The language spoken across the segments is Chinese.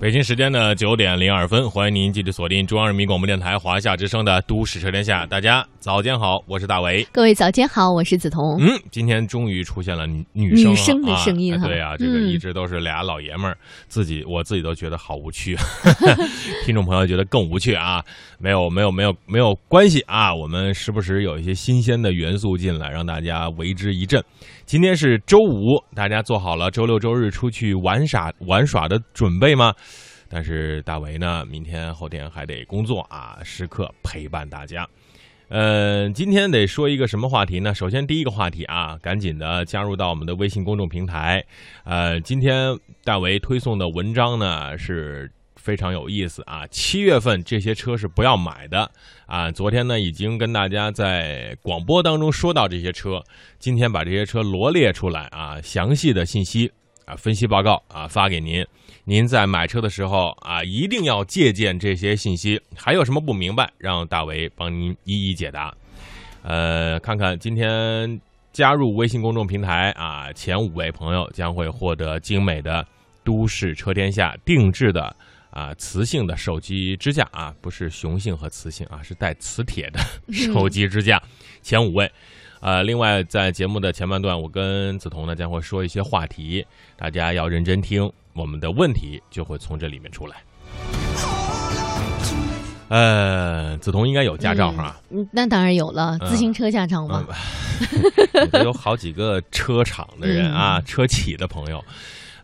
北京时间的九点零二分，欢迎您继续锁定中央人民广播电台华夏之声的《都市车天下》。大家早间好，我是大伟。各位早间好，我是梓潼。嗯，今天终于出现了女女生女生的啊声音哈对啊，这个嗯一直都是俩老爷们儿，自己我自己都觉得好无趣，听众朋友觉得更无趣啊。没有没有没有没有关系啊，我们时不时有一些新鲜的元素进来，让大家为之一振。今天是周五，大家做好了周六周日出去玩耍玩耍的准备吗？但是大为呢，明天后天还得工作啊，时刻陪伴大家。呃，今天得说一个什么话题呢？首先第一个话题啊，赶紧的加入到我们的微信公众平台。呃，今天大为推送的文章呢是非常有意思啊。七月份这些车是不要买的啊。昨天呢已经跟大家在广播当中说到这些车，今天把这些车罗列出来啊，详细的信息啊分析报告啊发给您。您在买车的时候啊，一定要借鉴这些信息。还有什么不明白，让大为帮您一一解答。呃，看看今天加入微信公众平台啊，前五位朋友将会获得精美的都市车天下定制的啊磁性的手机支架啊，不是雄性和雌性啊，是带磁铁的 手机支架。前五位。呃，另外，在节目的前半段，我跟梓潼呢将会说一些话题，大家要认真听，我们的问题就会从这里面出来。呃，梓潼应该有驾照哈，嗯，那当然有了，嗯自行车驾照嘛。也有好几个车厂的人啊，车企的朋友。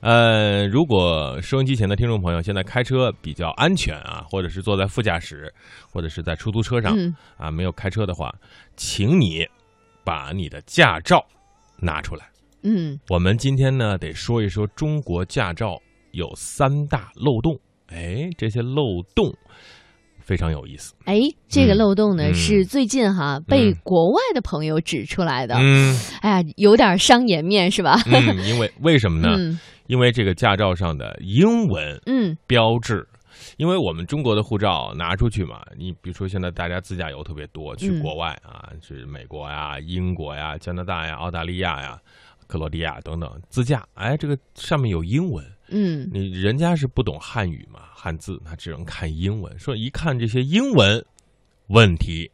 呃，如果收音机前的听众朋友现在开车比较安全啊，或者是坐在副驾驶，或者是在出租车上、嗯。啊，没有开车的话，请你把你的驾照拿出来。嗯，我们今天呢得说一说中国驾照有三大漏洞，哎，这些漏洞非常有意思。哎，这个漏洞呢、嗯是最近哈被国外的朋友指出来的。嗯哎呀，有点伤颜面是吧？嗯，因为为什么呢？嗯因为这个驾照上的英文嗯标志。因为我们中国的护照拿出去嘛，你比如说现在大家自驾游特别多，去嗯国外啊，去美国呀、英国呀、加拿大呀、澳大利亚呀、克罗地亚等等自驾，哎，这个上面有英文，嗯。你人家是不懂汉语嘛，汉字他只能看英文，说一看这些英文，问题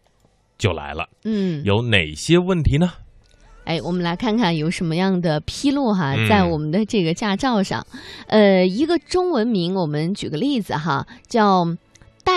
就来了，嗯，有哪些问题呢？哎，我们来看看有什么样的披露哈，嗯。在我们的这个驾照上，呃，一个中文名，我们举个例子哈，叫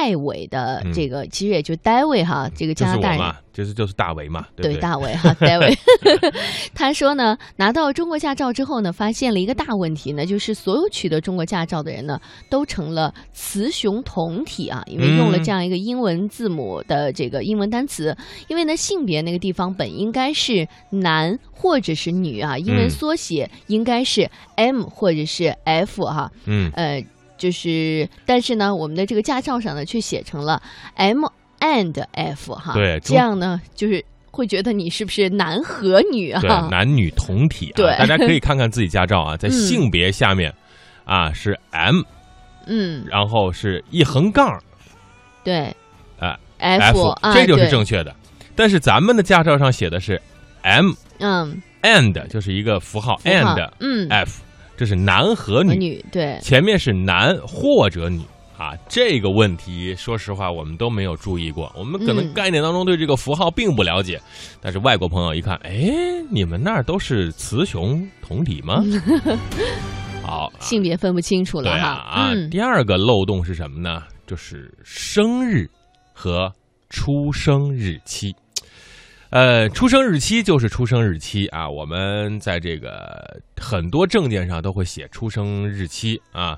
戴伟的嗯。这个，其实也就戴维哈，这个加拿大嘛，就是就是大为嘛，对？大为哈，戴维，他说呢，拿到中国驾照之后呢，发现了一个大问题呢，就是所有取得中国驾照的人呢，都成了雌雄同体啊，因为用了嗯。这样一个英文字母的这个英文单词，因为呢性别那个地方本应该是男或者是女啊，英文嗯。缩写应该是 M 或者是 F 哈、嗯，呃，就是但是呢，我们的这个驾照上呢却写成了 M and F 哈，对这样呢就是会觉得你是不是男和女啊？对，男女同体啊，对大家可以 看看自己驾照啊，在嗯性别下面啊是 M，嗯，然后是一横杠对，啊 F 啊，这就是正确的。但是咱们的驾照上写的是 M 嗯 and，就是一个符号符号 and 嗯 F，这是男和和女，女对，前面是男或者女。啊，这个问题，说实话，我们都没有注意过。我们可能嗯概念当中对这个符号并不了解，但是外国朋友一看，哎，你们那儿都是雌雄同体吗？好，啊性别分不清楚了哈，啊。嗯第二个漏洞是什么呢？就是生日和出生日期。呃，出生日期就是出生日期啊，我们在这个很多证件上都会写出生日期啊。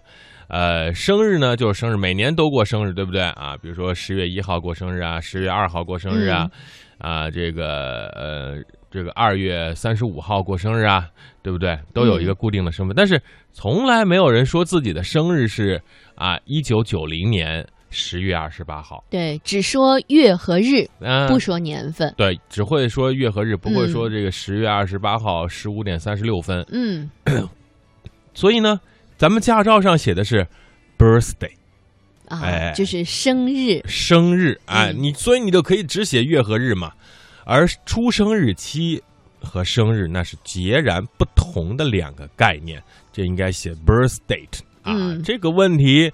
呃，生日呢就是生日，每年都过生日，对不对啊？比如说十月一号过生日啊，十月二号过生日啊，啊，这个呃，这个二月三十五号过生日啊，对不对？都有一个固定的身份，但是从来没有人说自己的生日是啊一九九零年十月二十八号，对，只说月和日，嗯、不说年份，对，只会说月和日，不会嗯说这个十月二十八号十五点三十六分。嗯。所以呢，咱们驾照上写的是 birthday 啊，哎。就是生日，生日，哎，嗯你所以你就可以只写月和日嘛，而出生日期和生日那是截然不同的两个概念，这应该写 birth date 啊。嗯。这个问题，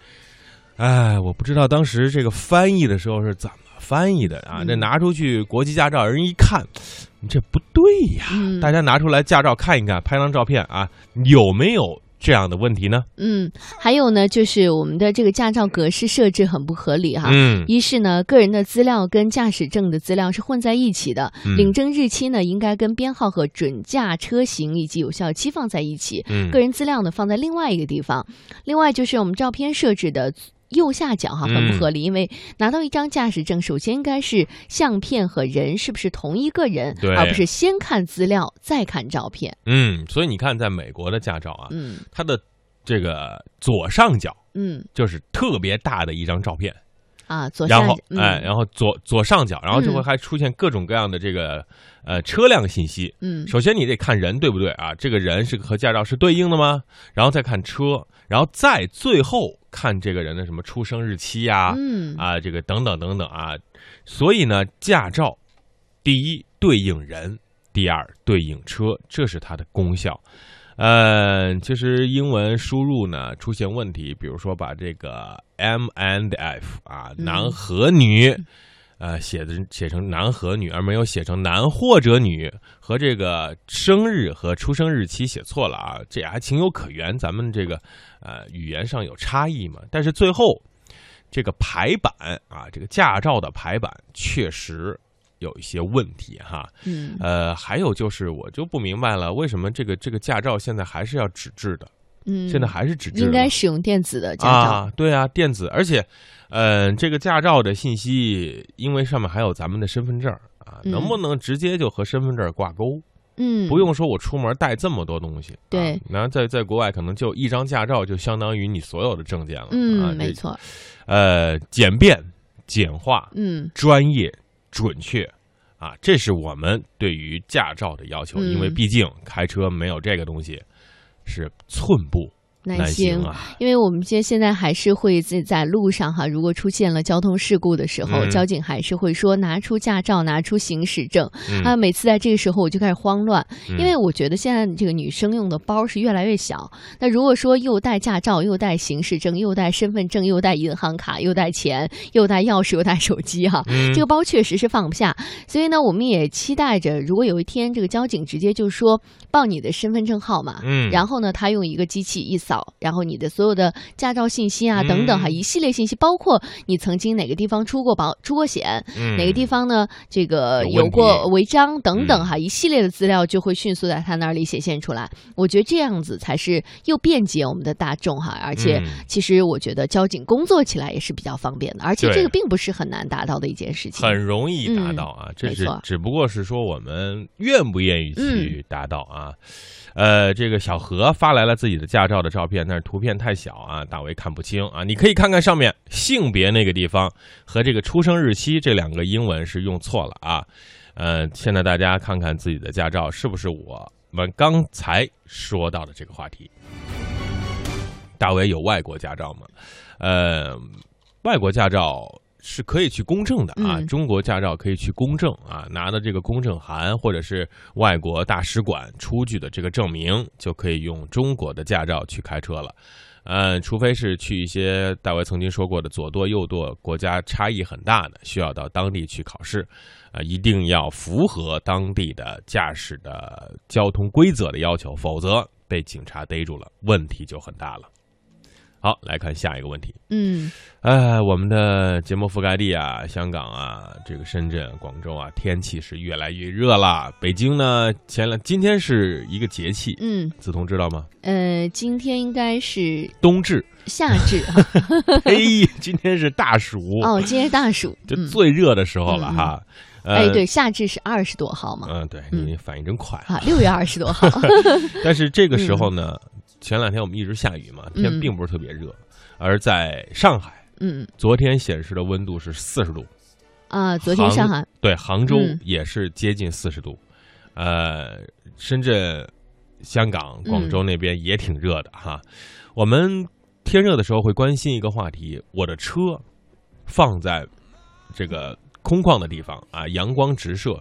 哎，我不知道当时这个翻译的时候是怎么翻译的啊？嗯这拿出去国际驾照，人一看，这不对呀！嗯大家拿出来驾照看一看，拍张照片啊，有没有这样的问题呢？嗯，还有呢，就是我们的这个驾照格式设置很不合理哈。嗯，一是呢，个人的资料跟驾驶证的资料是混在一起的，嗯领证日期呢应该跟编号和准驾车型以及有效期放在一起，嗯个人资料呢放在另外一个地方。另外就是我们照片设置的。右下角哈很不合理，因为拿到一张驾驶证，首先应该是相片和人是不是同一个人，对而不是先看资料再看照片。嗯，所以你看，在美国的驾照啊，嗯它的这个左上角嗯就是特别大的一张照片，啊，左下然后嗯、哎，然后左左上角，然后就会嗯还出现各种各样的这个呃车辆信息。嗯首先你得看人对不对啊？这个人是和驾照是对应的吗？然后再看车，然后再最后看这个人的什么出生日期呀、嗯啊，这个等等等等啊。所以呢，驾照第一对应人，第二对应车，这是它的功效。呃，其实英文输入呢出现问题，比如说把这个 M and F 啊，嗯男和女，呃，写的写成男和女，而没有写成男或者女，和这个生日和出生日期写错了啊，这还情有可原，咱们这个呃语言上有差异嘛。但是最后这个排版啊，这个驾照的排版确实有一些问题哈。嗯呃，还有就是，我就不明白了，为什么这个这个驾照现在还是要纸质的？嗯，现在还是纸质？应该使用电子的驾照。啊，对啊，电子，而且，呃，这个驾照的信息，因为上面还有咱们的身份证啊，嗯能不能直接就和身份证挂钩？嗯，不用说我出门带这么多东西。对啊然后在在国外可能就一张驾照就相当于你所有的证件了。啊嗯，没错，呃，简便、简化、嗯专业、准确。啊，这是我们对于驾照的要求，因为嗯毕竟开车没有这个东西是寸步难行。因为我们现现在还是会在在路上哈，如果出现了交通事故的时候，嗯交警还是会说拿出驾照，拿出行驶证。嗯啊，每次在这个时候我就开始慌乱，嗯因为我觉得现在这个女生用的包是越来越小。那如果说又带驾照，又带行驶证，又带身份证，又带银行卡，又带钱，又带钥匙，又带手机哈，嗯这个包确实是放不下。所以呢，我们也期待着，如果有一天这个交警直接就说报你的身份证号码，嗯然后呢，他用一个机器一扫，然后你的所有的驾照信息啊等等哈，嗯一系列信息，包括你曾经哪个地方出过保出过险，嗯。哪个地方呢这个有过违章等等嗯。哈，一系列的资料就会迅速在他那里显现出来。我觉得这样子才是又便捷我们的大众哈，而且嗯。其实我觉得交警工作起来也是比较方便的，而且这个并不是很难达到的一件事情。很容易达到啊，这是只不过是说我们愿不愿意去达到啊。呃，这个小何发来了自己的驾照的照照片，但是图片太小啊，大为看不清啊。你可以看看上面性别那个地方和这个出生日期这两个英文是用错了啊。呃，现在大家看看自己的驾照是不是我们刚才说到的这个话题。大为有外国驾照吗？呃，外国驾照是可以去公证的啊，嗯中国驾照可以去公证啊，拿的这个公证函或者是外国大使馆出具的这个证明，就可以用中国的驾照去开车了。嗯，除非是去一些大卫曾经说过的左舵右舵国家差异很大的，需要到当地去考试，啊、一定要符合当地的驾驶的交通规则的要求，否则被警察逮住了，问题就很大了。好，来看下一个问题。嗯哎，我们的节目覆盖地啊，香港啊，这个深圳、广州啊，天气是越来越热了。北京呢，前两今天是一个节气，嗯梓潼知道吗？呃，今天应该是冬至。夏至哈。嘿，今天是大暑，哦，今天是大暑，就嗯最热的时候了哈。呃哎，对，，夏至是二十多号嘛，嗯，对嗯你反应真快。啊，六月二十多号，但是这个时候呢，前两天我们一直下雨嘛，天嗯并不是特别热，而在上海，嗯。昨天显示的温度是四十度，啊，昨天上海，对，杭州嗯。也是接近四十度，呃，深圳、香港、广州那边也挺热的哈。我们天热的时候会关心一个话题：我的车放在这个空旷的地方啊，阳光直射，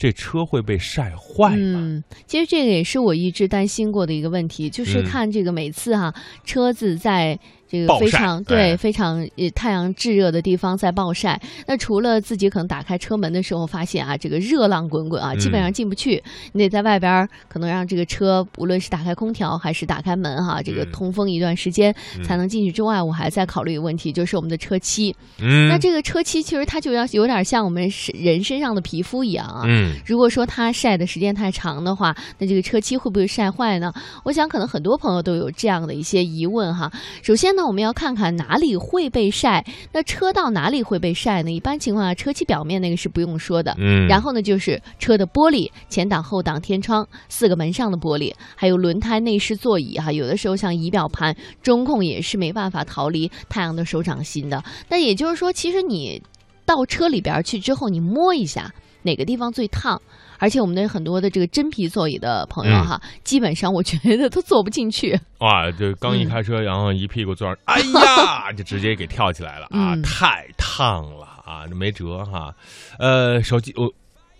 这车会被晒坏吗？嗯，其实这个也是我一直担心过的一个问题，就是嗯看这个每次哈、车子在这个非常对哎。非常呃太阳炙热的地方在暴晒，那除了自己可能打开车门的时候发现啊这个热浪滚滚啊，基本嗯。上进不去，你得在外边儿可能让这个车无论是打开空调还是打开门哈、这个嗯。通风一段时间嗯。才能进去之外，我还在考虑一个问题，就是我们的车漆。嗯，那这个车漆其实它就要有点像我们人身上的皮肤一样啊，嗯。如果说它晒的时间太长的话，那这个车漆会不会晒坏呢？我想可能很多朋友都有这样的一些疑问哈。首先呢，我们要看看哪里会被晒，那车到哪里会被晒呢？一般情况下，车漆表面那个是不用说的。嗯，然后呢，就是车的玻璃、前挡、后挡、天窗、四个门上的玻璃，还有轮胎、内饰座椅哈。有的时候像仪表盘、中控也是没办法逃离太阳的手掌心的。那也就是说，其实你到车里边去之后，你摸一下哪个地方最烫。而且我们的很多的这个真皮座椅的朋友嗯哈，基本上我觉得都坐不进去。哇，就刚一嗯开车，然后一屁股坐上，哎呀，就直接给跳起来了啊！嗯太烫了啊，这没辙哈。呃，手机我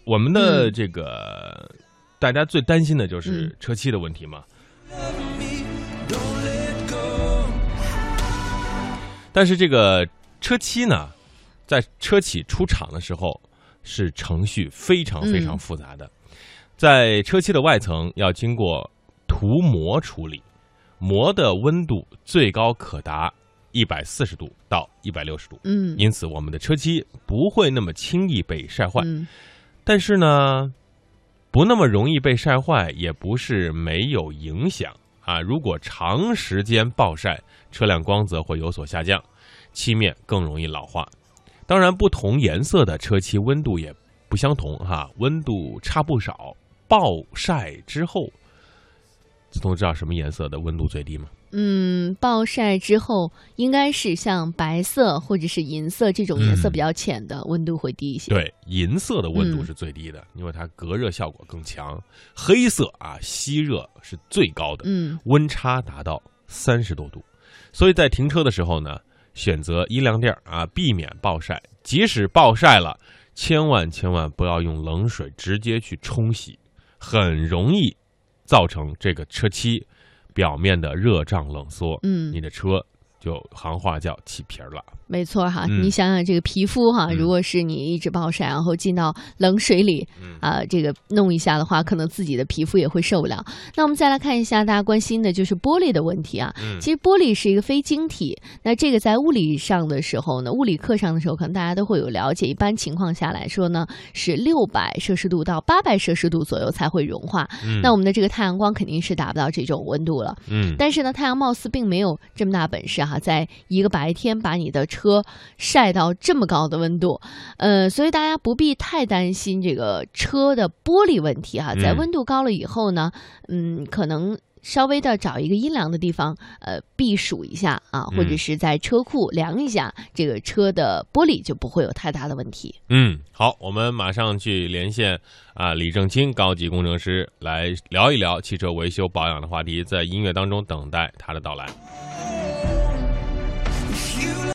我们的嗯这个、大家最担心的就是嗯车漆的问题嘛。但是这个车漆呢，在车企出厂的时候是程序非常非常嗯复杂的，在车漆的外层要经过涂膜处理，膜的温度最高可达一百四十度到一百六十度，嗯因此我们的车漆不会那么轻易被晒坏。嗯但是呢，不那么容易被晒坏，也不是没有影响啊。如果长时间暴晒，车辆光泽会有所下降，漆面更容易老化。当然，不同颜色的车漆温度也不相同哈，温度差不少。暴晒之后，子彤知道什么颜色的温度最低吗？嗯，暴晒之后应该是像白色或者是银色这种颜色嗯比较浅的，温度会低一些。对，银色的温度嗯是最低的，因为它隔热效果更强。黑色啊，吸热是最高的。嗯温差达到三十多度，所以在停车的时候呢，选择阴凉地儿啊，避免暴晒。即使暴晒了，千万千万不要用冷水直接去冲洗，很容易造成这个车漆表面的热胀冷缩，嗯你，的车就行话叫起皮儿了。没错哈。嗯你想想这个皮肤哈，嗯如果是你一直暴晒，然后进到冷水里嗯啊、这个弄一下的话，可能自己的皮肤也会受不了。那我们再来看一下大家关心的就是玻璃的问题啊。嗯其实玻璃是一个非晶体，那这个在物理上的时候呢，物理课上的时候，可能大家都会有了解。一般情况下来说呢，是六百摄氏度到八百摄氏度左右才会融化。嗯那我们的这个太阳光肯定是达不到这种温度了。嗯但是呢，太阳貌似并没有这么大本事哈、在一个白天把你的车晒到这么高的温度，呃，所以大家不必太担心这个车的玻璃问题哈、在嗯温度高了以后呢，嗯，可能。稍微的找一个阴凉的地方，呃，避暑一下啊，或者嗯是在车库凉一下，这个车的玻璃就不会有太大的问题。嗯，好，我们马上去连线啊，李正清高级工程师来聊一聊汽车维修保养的话题，在音乐当中等待他的到来。